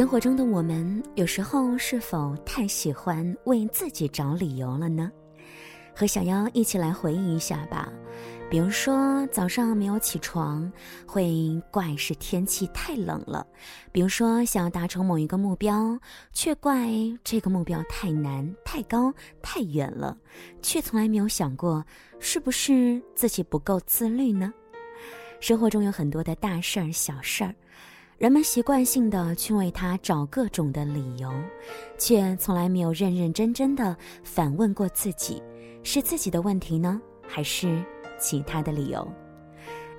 生活中的我们，有时候是否太喜欢为自己找理由了呢？和小妖一起来回忆一下吧。比如说，早上没有起床，会怪是天气太冷了；比如说，想要达成某一个目标，却怪这个目标太难、太高、太远了，却从来没有想过是不是自己不够自律呢？生活中有很多的大事儿、小事儿。人们习惯性的去为他找各种的理由，却从来没有认认真真的反问过自己：是自己的问题呢，还是其他的理由？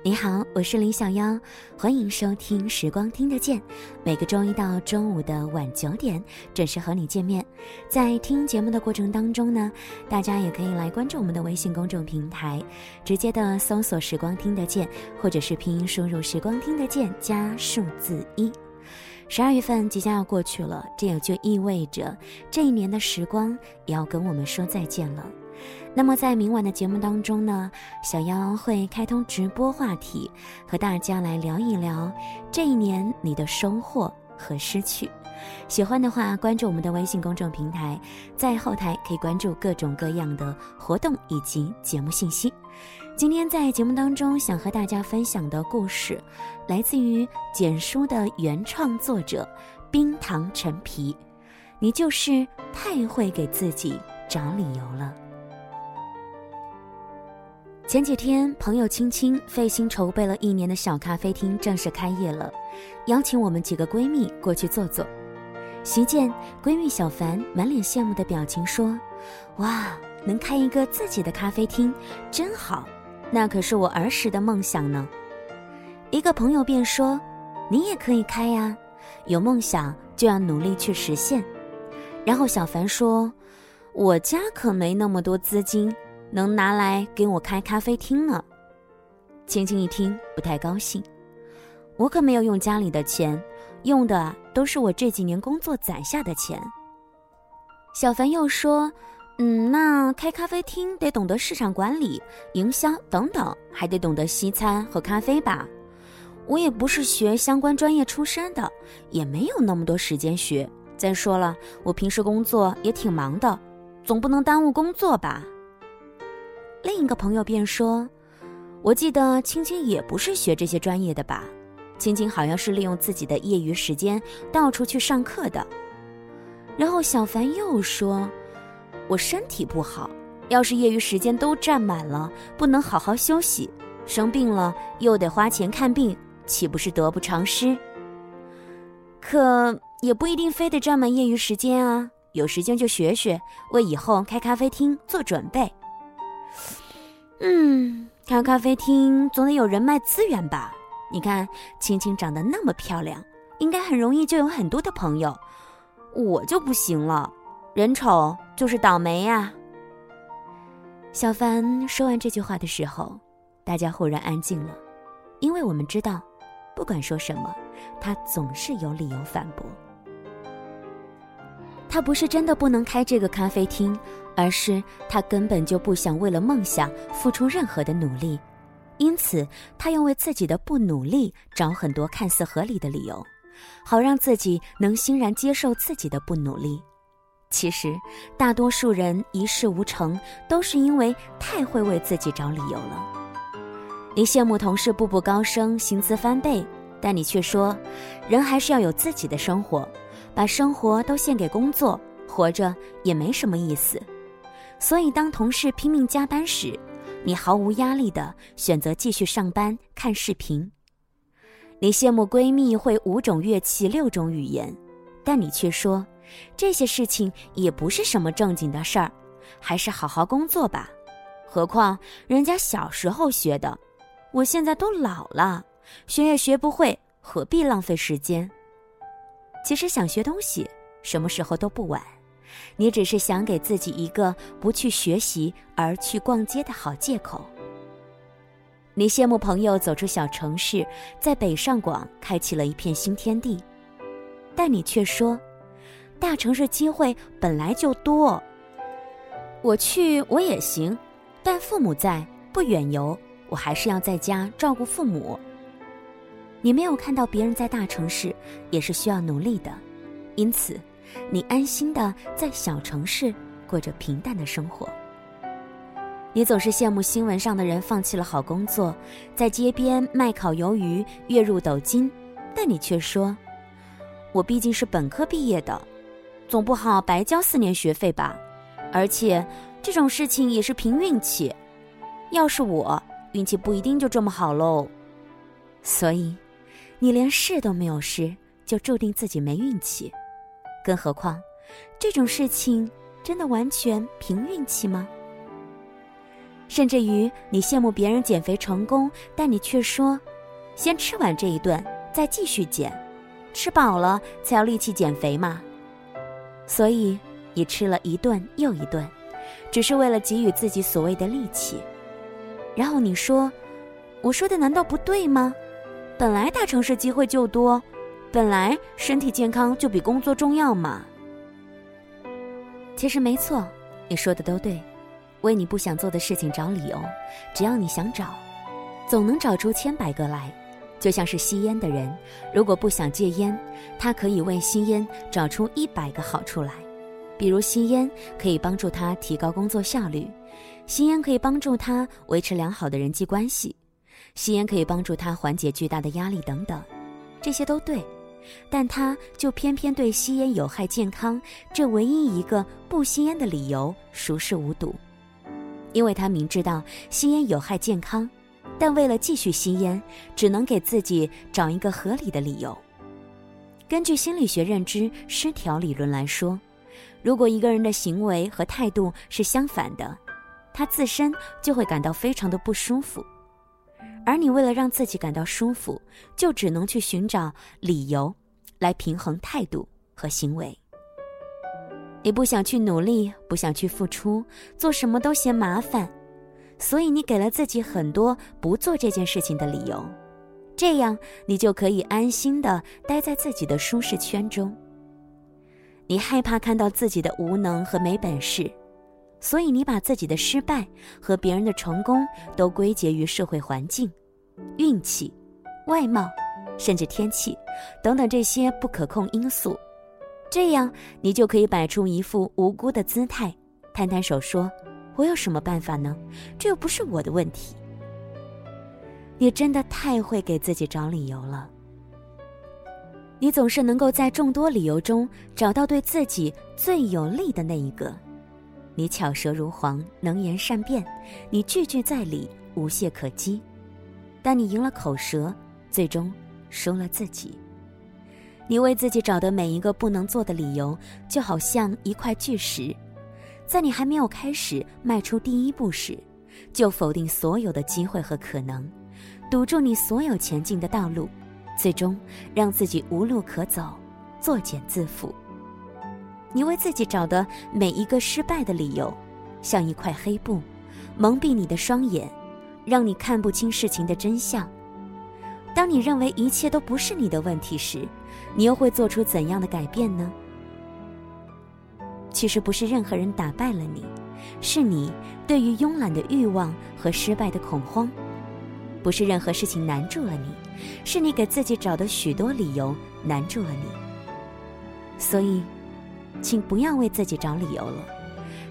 你好，我是李小妖，欢迎收听《时光听得见》，每个周一到周五的晚九点准时和你见面。在听节目的过程当中呢，大家也可以来关注我们的微信公众平台，直接的搜索“时光听得见”，或者是拼音输入“时光听得见”加数字一。十二月份即将要过去了，这也就意味着这一年的时光也要跟我们说再见了。那么在明晚的节目当中呢，小妖会开通直播话题，和大家来聊一聊这一年你的收获和失去。喜欢的话，关注我们的微信公众平台，在后台可以关注各种各样的活动以及节目信息。今天在节目当中想和大家分享的故事，来自于简书的原创作者冰糖陈皮。你就是太会给自己找理由了。前几天，朋友青青费心筹备了一年的小咖啡厅正式开业了，邀请我们几个闺蜜过去坐坐。席间，闺蜜小凡满脸羡慕的表情说：“哇，能开一个自己的咖啡厅，真好，那可是我儿时的梦想呢。”一个朋友便说：“你也可以开呀，有梦想就要努力去实现。”然后小凡说：“我家可没那么多资金。”能拿来给我开咖啡厅呢？青青一听不太高兴，我可没有用家里的钱，用的都是我这几年工作攒下的钱。小凡又说：“嗯，那开咖啡厅得懂得市场管理、营销等等，还得懂得西餐和咖啡吧？我也不是学相关专业出身的，也没有那么多时间学。再说了，我平时工作也挺忙的，总不能耽误工作吧？”另一个朋友便说：“我记得青青也不是学这些专业的吧？青青好像是利用自己的业余时间到处去上课的。”然后小凡又说：“我身体不好，要是业余时间都占满了，不能好好休息，生病了又得花钱看病，岂不是得不偿失？可也不一定非得占满业余时间啊，有时间就学学，为以后开咖啡厅做准备。”嗯，开咖啡厅总得有人脉资源吧？你看青青长得那么漂亮，应该很容易就有很多的朋友。我就不行了，人丑就是倒霉呀。小凡说完这句话的时候，大家忽然安静了，因为我们知道，不管说什么，他总是有理由反驳。他不是真的不能开这个咖啡厅。而是他根本就不想为了梦想付出任何的努力，因此他要为自己的不努力找很多看似合理的理由，好让自己能欣然接受自己的不努力。其实，大多数人一事无成，都是因为太会为自己找理由了。你羡慕同事步步高升，薪资翻倍，但你却说，人还是要有自己的生活，把生活都献给工作，活着也没什么意思。所以，当同事拼命加班时，你毫无压力的选择继续上班看视频。你羡慕闺蜜会五种乐器、六种语言，但你却说这些事情也不是什么正经的事儿，还是好好工作吧。何况人家小时候学的，我现在都老了，学也学不会，何必浪费时间？其实想学东西，什么时候都不晚。你只是想给自己一个不去学习而去逛街的好借口。你羡慕朋友走出小城市，在北上广开启了一片新天地，但你却说，大城市机会本来就多。我去我也行，但父母在，不远游，我还是要在家照顾父母。你没有看到别人在大城市也是需要努力的，因此，你安心的在小城市过着平淡的生活。你总是羡慕新闻上的人放弃了好工作，在街边卖烤鱿鱼，月入斗金，但你却说：“我毕竟是本科毕业的，总不好白交四年学费吧？而且这种事情也是凭运气，要是我运气不一定就这么好喽。所以，你连试都没有试，就注定自己没运气。更何况，这种事情真的完全凭运气吗？”甚至于你羡慕别人减肥成功，但你却说：“先吃完这一顿，再继续减，吃饱了才有力气减肥嘛。”所以你吃了一顿又一顿，只是为了给予自己所谓的力气。然后你说：“我说的难道不对吗？本来大城市机会就多，本来身体健康就比工作重要嘛。”其实没错，你说的都对。为你不想做的事情找理由，只要你想找，总能找出千百个来。就像是吸烟的人，如果不想戒烟，他可以为吸烟找出一百个好处来。比如吸烟可以帮助他提高工作效率，吸烟可以帮助他维持良好的人际关系，吸烟可以帮助他缓解巨大的压力等等，这些都对。但他就偏偏对吸烟有害健康这唯一一个不吸烟的理由熟视无睹。因为他明知道吸烟有害健康，但为了继续吸烟，只能给自己找一个合理的理由。根据心理学认知失调理论来说，如果一个人的行为和态度是相反的，他自身就会感到非常的不舒服。而你为了让自己感到舒服，就只能去寻找理由，来平衡态度和行为。你不想去努力，不想去付出，做什么都嫌麻烦，所以你给了自己很多不做这件事情的理由，这样你就可以安心的待在自己的舒适圈中。你害怕看到自己的无能和没本事，所以你把自己的失败和别人的成功都归结于社会环境、运气、外貌，甚至天气等等这些不可控因素。这样，你就可以摆出一副无辜的姿态，摊摊手说：“我有什么办法呢？这又不是我的问题。”你真的太会给自己找理由了。你总是能够在众多理由中找到对自己最有利的那一个。你巧舌如簧，能言善辩，你句句在理，无懈可击。但你赢了口舌，最终输了自己。你为自己找的每一个不能做的理由，就好像一块巨石，在你还没有开始迈出第一步时，就否定所有的机会和可能，堵住你所有前进的道路，最终让自己无路可走，作茧自缚。你为自己找的每一个失败的理由，像一块黑布，蒙蔽你的双眼，让你看不清事情的真相。当你认为一切都不是你的问题时，你又会做出怎样的改变呢？其实不是任何人打败了你，是你对于慵懒的欲望和失败的恐慌；不是任何事情难住了你，是你给自己找的许多理由难住了你。所以，请不要为自己找理由了。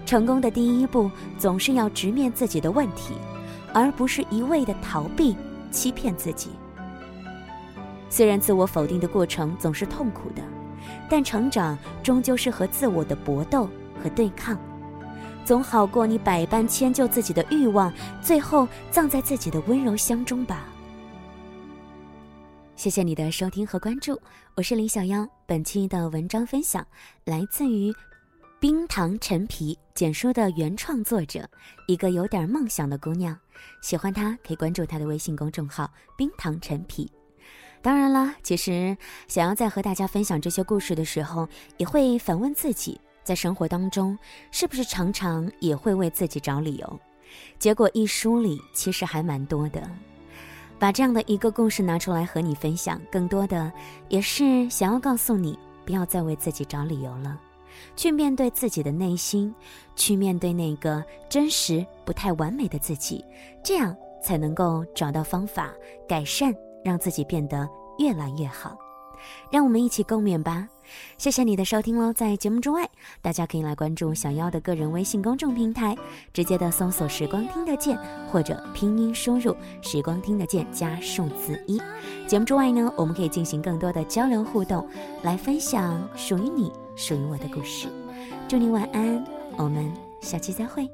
成功的第一步总是要直面自己的问题，而不是一味的逃避、欺骗自己。虽然自我否定的过程总是痛苦的，但成长终究是和自我的搏斗和对抗，总好过你百般迁就自己的欲望，最后葬在自己的温柔乡中吧。谢谢你的收听和关注，我是李小妖。本期的文章分享来自于冰糖陈皮简书的原创作者，一个有点梦想的姑娘。喜欢她可以关注她的微信公众号“冰糖陈皮”。当然了，其实想要在和大家分享这些故事的时候，也会反问自己，在生活当中是不是常常也会为自己找理由？结果一梳理，其实还蛮多的。把这样的一个故事拿出来和你分享，更多的也是想要告诉你，不要再为自己找理由了，去面对自己的内心，去面对那个真实不太完美的自己，这样才能够找到方法改善。让自己变得越来越好，让我们一起共勉吧。谢谢你的收听喽！在节目之外，大家可以来关注小妖的个人微信公众平台，直接的搜索“时光听得见”或者拼音输入“时光听得见”加数字一。节目之外呢，我们可以进行更多的交流互动，来分享属于你、属于我的故事。祝你晚安，我们下期再会。